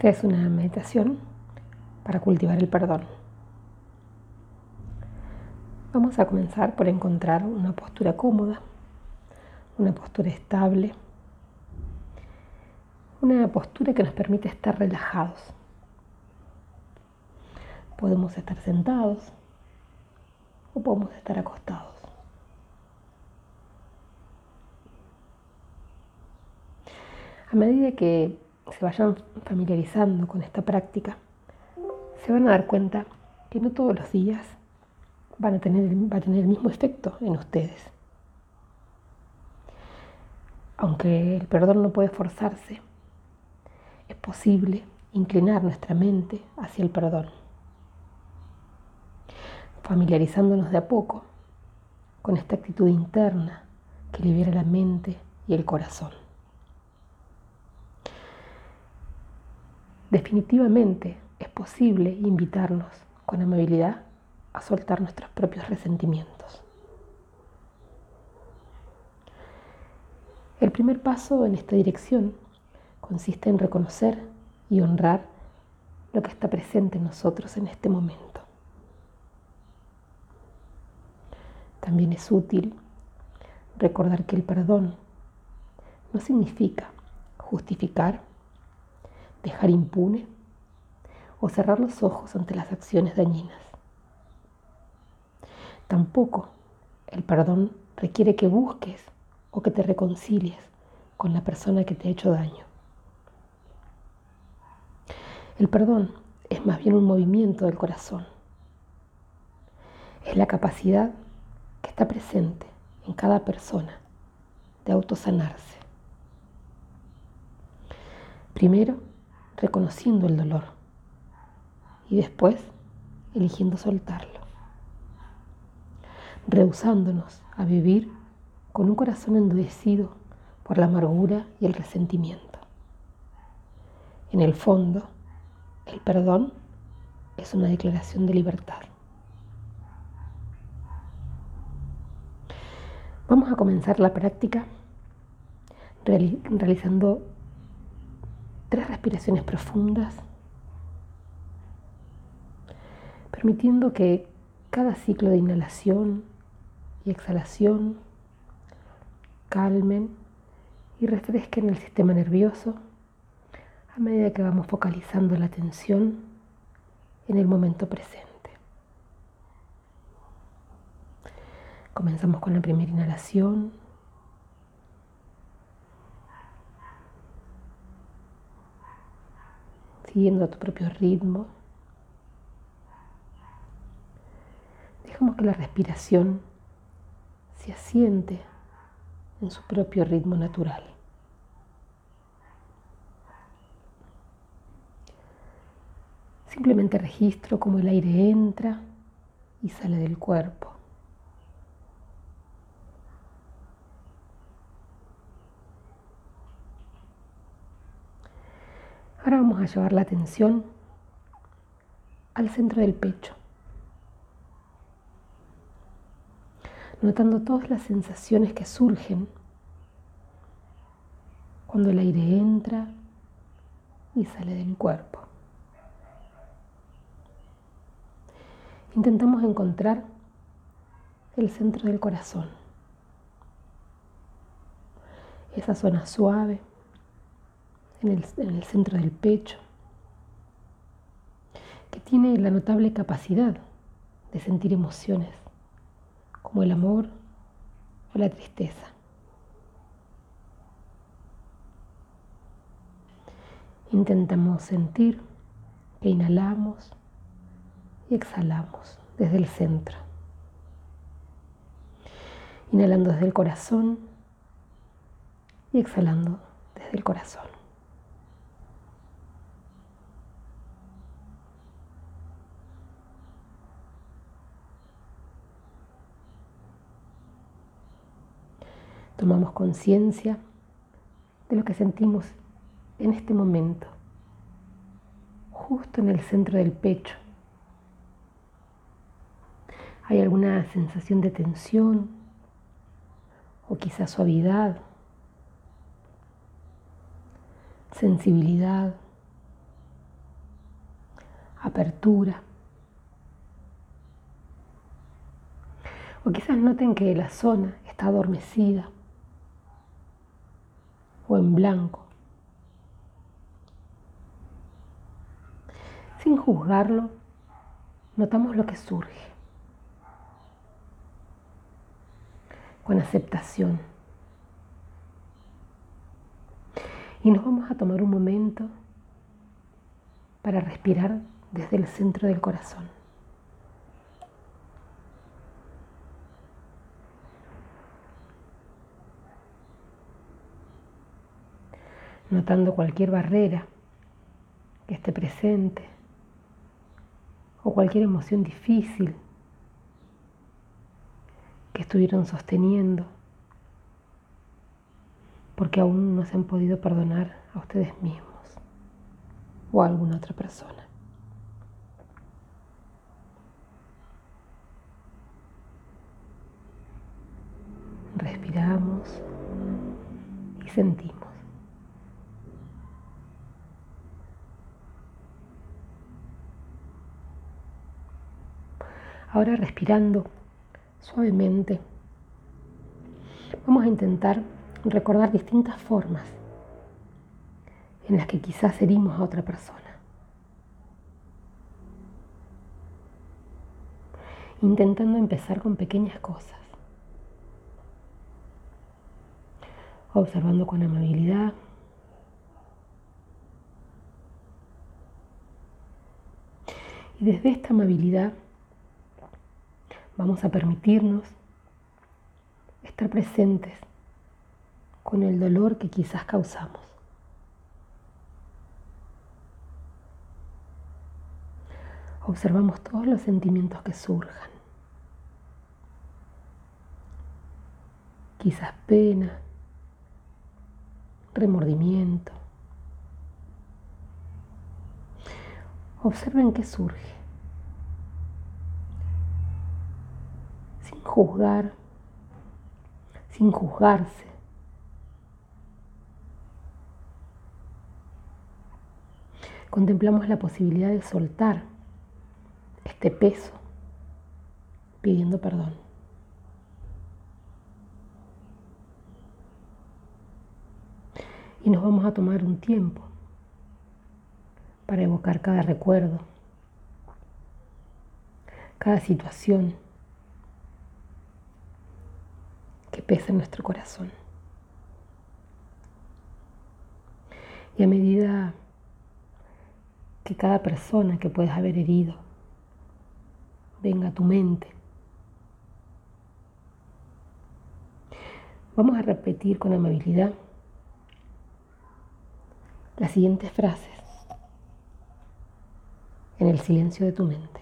Esta es una meditación para cultivar el perdón. Vamos a comenzar por encontrar una postura cómoda, una postura estable, una postura que nos permite estar relajados. Podemos estar sentados o podemos estar acostados. A medida que se vayan familiarizando con esta práctica, se van a dar cuenta que no todos los días van a tener, va a tener el mismo efecto en ustedes. Aunque el perdón no puede forzarse, es posible inclinar nuestra mente hacia el perdón, familiarizándonos de a poco con esta actitud interna que libera la mente y el corazón. Definitivamente es posible invitarnos con amabilidad a soltar nuestros propios resentimientos. El primer paso en esta dirección consiste en reconocer y honrar lo que está presente en nosotros en este momento. También es útil recordar que el perdón no significa justificar dejar impune o cerrar los ojos ante las acciones dañinas. Tampoco el perdón requiere que busques o que te reconcilies con la persona que te ha hecho daño. El perdón es más bien un movimiento del corazón. Es la capacidad que está presente en cada persona de autosanarse. Primero, reconociendo el dolor y después eligiendo soltarlo, rehusándonos a vivir con un corazón endurecido por la amargura y el resentimiento. En el fondo, el perdón es una declaración de libertad. Vamos a comenzar la práctica realizando tres respiraciones profundas, permitiendo que cada ciclo de inhalación y exhalación calmen y refresquen el sistema nervioso a medida que vamos focalizando la atención en el momento presente. Comenzamos con la primera inhalación. Siguiendo a tu propio ritmo. Dejamos que la respiración se asiente en su propio ritmo natural. Simplemente registro cómo el aire entra y sale del cuerpo. Ahora vamos a llevar la atención al centro del pecho, notando todas las sensaciones que surgen cuando el aire entra y sale del cuerpo. Intentamos encontrar el centro del corazón, esa zona suave en el, centro del pecho, que tiene la notable capacidad de sentir emociones como el amor o la tristeza. Intentamos sentir que inhalamos y exhalamos desde el centro. Inhalando desde el corazón y exhalando desde el corazón. Tomamos conciencia de lo que sentimos en este momento, justo en el centro del pecho. ¿Hay alguna sensación de tensión o quizá suavidad, sensibilidad apertura. O quizás noten que la zona está adormecida o en blanco. Sin juzgarlo, notamos lo que surge. Con aceptación. Y nos vamos a tomar un momento para respirar desde el centro del corazón. Notando cualquier barrera que esté presente o cualquier emoción difícil que estuvieron sosteniendo porque aún no se han podido perdonar a ustedes mismos o a alguna otra persona. Respiramos y sentimos. Ahora respirando suavemente, vamos a intentar recordar distintas formas en las que quizás herimos a otra persona. Intentando empezar con pequeñas cosas. Observando con amabilidad. Y desde esta amabilidad vamos a permitirnos estar presentes con el dolor que quizás causamos. Observamos todos los sentimientos que surjan. Quizás pena, remordimiento. Observen qué surge. Sin juzgar, sin juzgarse. Contemplamos la posibilidad de soltar este peso pidiendo perdón. Y nos vamos a tomar un tiempo para evocar cada recuerdo, cada situación que pesa en nuestro corazón. Y a medida que cada persona que puedes haber herido venga a tu mente. Vamos a repetir con amabilidad las siguientes frases en el silencio de tu mente.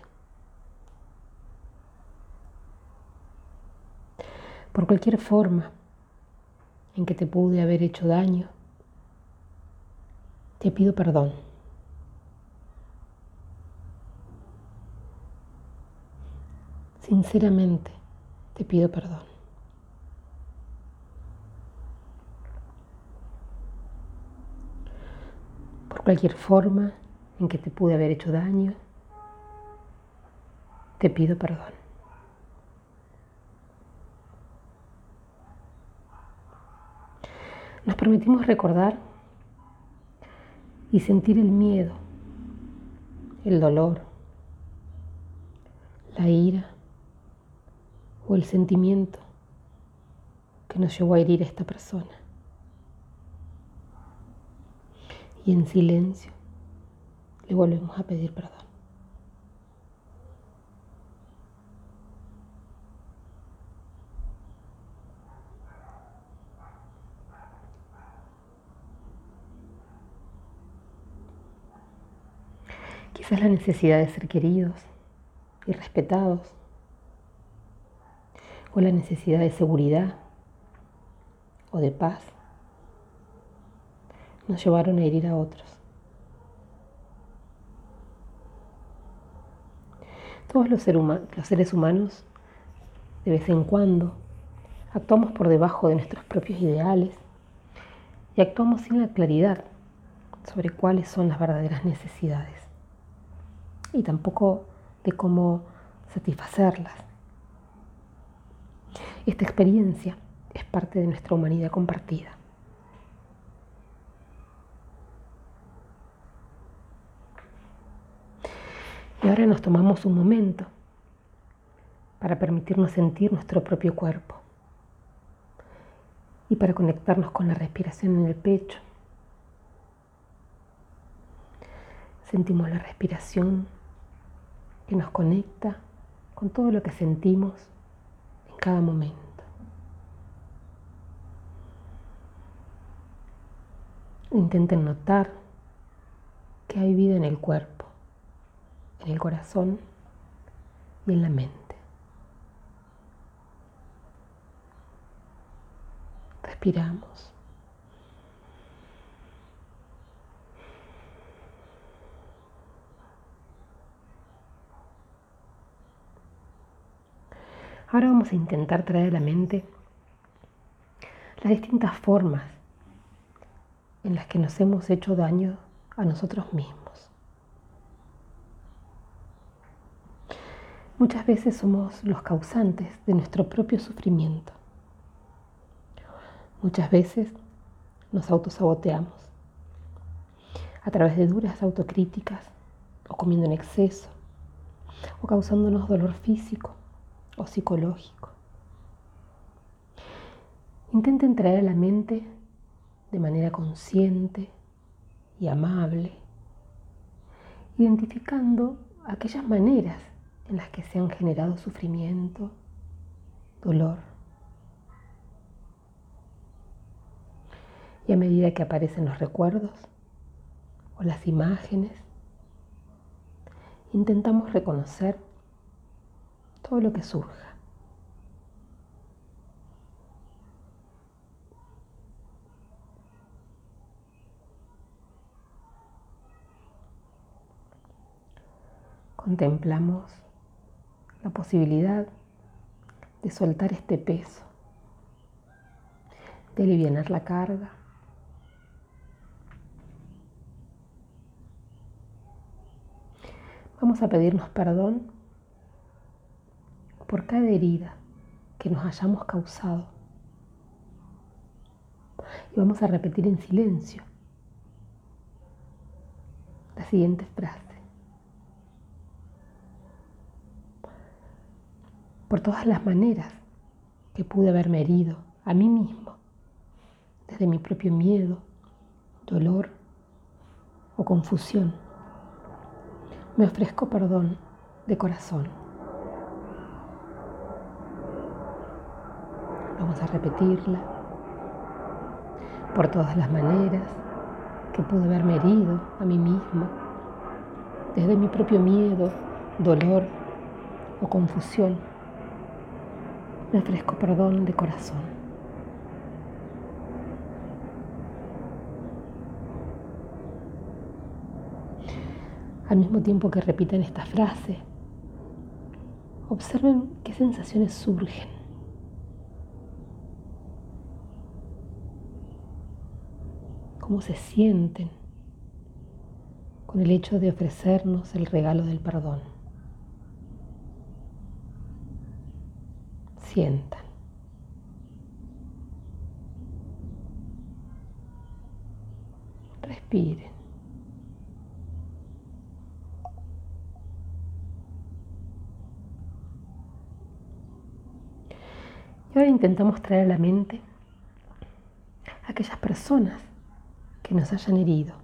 Por cualquier forma en que te pude haber hecho daño, te pido perdón. Sinceramente te pido perdón. Por cualquier forma en que te pude haber hecho daño, te pido perdón. Nos permitimos recordar y sentir el miedo, el dolor, la ira o el sentimiento que nos llevó a herir a esta persona. Y en silencio le volvemos a pedir perdón. Quizás la necesidad de ser queridos y respetados o la necesidad de seguridad o de paz nos llevaron a herir a otros. Todos los seres humanos, de vez en cuando, actuamos por debajo de nuestros propios ideales y actuamos sin la claridad sobre cuáles son las verdaderas necesidades. Y tampoco de cómo satisfacerlas. Esta experiencia es parte de nuestra humanidad compartida. Y ahora nos tomamos un momento para permitirnos sentir nuestro propio cuerpo y para conectarnos con la respiración en el pecho. Sentimos la respiración que nos conecta con todo lo que sentimos en cada momento. Intenten notar que hay vida en el cuerpo, en el corazón y en la mente. Respiramos. Ahora vamos a intentar traer a la mente las distintas formas en las que nos hemos hecho daño a nosotros mismos. Muchas veces somos los causantes de nuestro propio sufrimiento. Muchas veces nos autosaboteamos a través de duras autocríticas o comiendo en exceso o causándonos dolor físico o psicológico. Intenten traer a la mente de manera consciente y amable, identificando aquellas maneras en las que se han generado sufrimiento, dolor. Y a medida que aparecen los recuerdos o las imágenes, intentamos reconocer todo lo que surja. Contemplamos la posibilidad de soltar este peso, de aliviar la carga. Vamos a pedirnos perdón por cada herida que nos hayamos causado. Y vamos a repetir en silencio la siguiente frase. Por todas las maneras que pude haberme herido a mí mismo, desde mi propio miedo, dolor o confusión, me ofrezco perdón de corazón. Vamos a repetirla por todas las maneras que pude haberme herido a mí mismo, desde mi propio miedo, dolor o confusión. Me ofrezco perdón de corazón. Al mismo tiempo que repiten esta frase, observen qué sensaciones surgen. Cómo se sienten con el hecho de ofrecernos el regalo del perdón. Sientan. Respiren. Y ahora intentamos traer a la mente aquellas personas que nos hayan herido.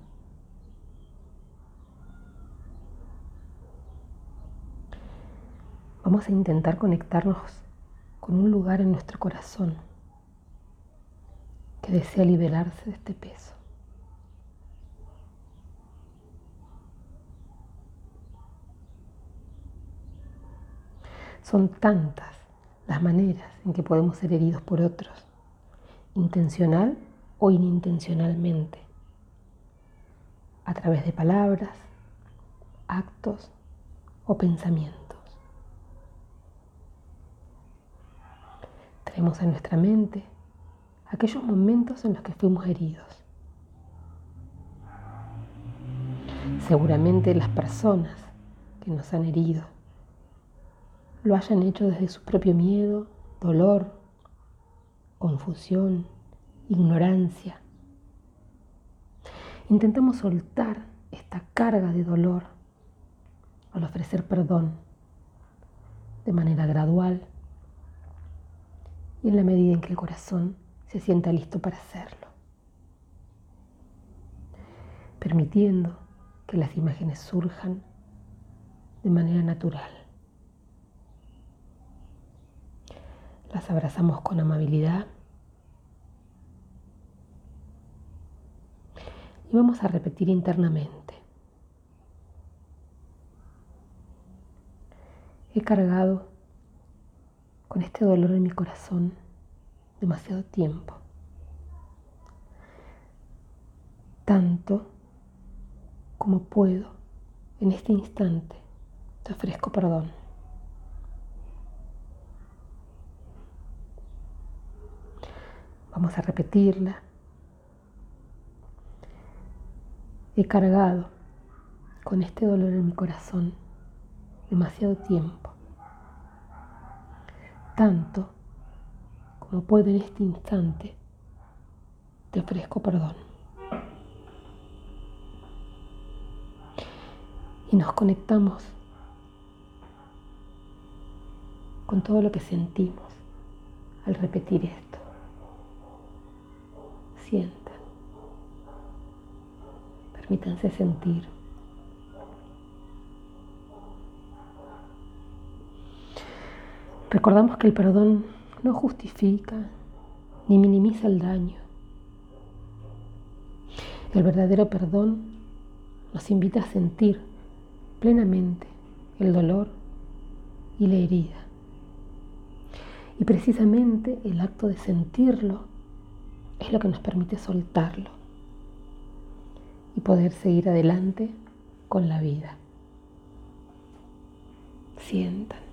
Vamos a intentar conectarnos con un lugar en nuestro corazón que desea liberarse de este peso. Son tantas las maneras en que podemos ser heridos por otros, intencional o inintencionalmente a través de palabras, actos o pensamientos. Traemos a nuestra mente aquellos momentos en los que fuimos heridos. Seguramente las personas que nos han herido lo hayan hecho desde su propio miedo, dolor, confusión, ignorancia. Intentamos soltar esta carga de dolor al ofrecer perdón de manera gradual y en la medida en que el corazón se sienta listo para hacerlo, permitiendo que las imágenes surjan de manera natural. Las abrazamos con amabilidad y vamos a repetir internamente. He cargado con este dolor en mi corazón demasiado tiempo. Tanto como puedo en este instante te ofrezco perdón. Vamos a repetirla. He cargado con este dolor en mi corazón demasiado tiempo. Tanto como puedo en este instante, te ofrezco perdón. Y nos conectamos con todo lo que sentimos al repetir esto. Sientan. Permítanse sentir. Recordamos que el perdón no justifica ni minimiza el daño. El verdadero perdón nos invita a sentir plenamente el dolor y la herida. Y precisamente el acto de sentirlo es lo que nos permite soltarlo y poder seguir adelante con la vida. Sientan.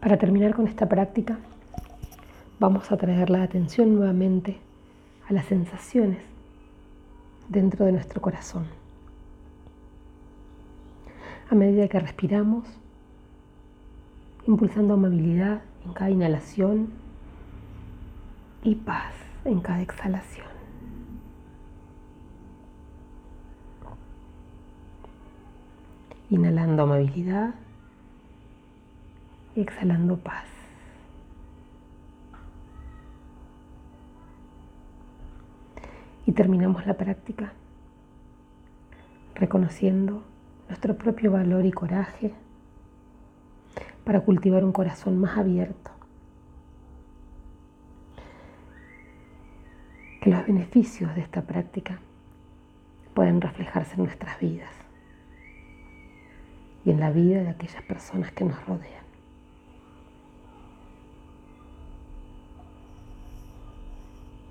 Para terminar con esta práctica, vamos a traer la atención nuevamente a las sensaciones dentro de nuestro corazón. A medida que respiramos, impulsando amabilidad en cada inhalación y paz en cada exhalación. Inhalando amabilidad y exhalando paz. Y terminamos la práctica reconociendo nuestro propio valor y coraje para cultivar un corazón más abierto. Que los beneficios de esta práctica pueden reflejarse en nuestras vidas y en la vida de aquellas personas que nos rodean.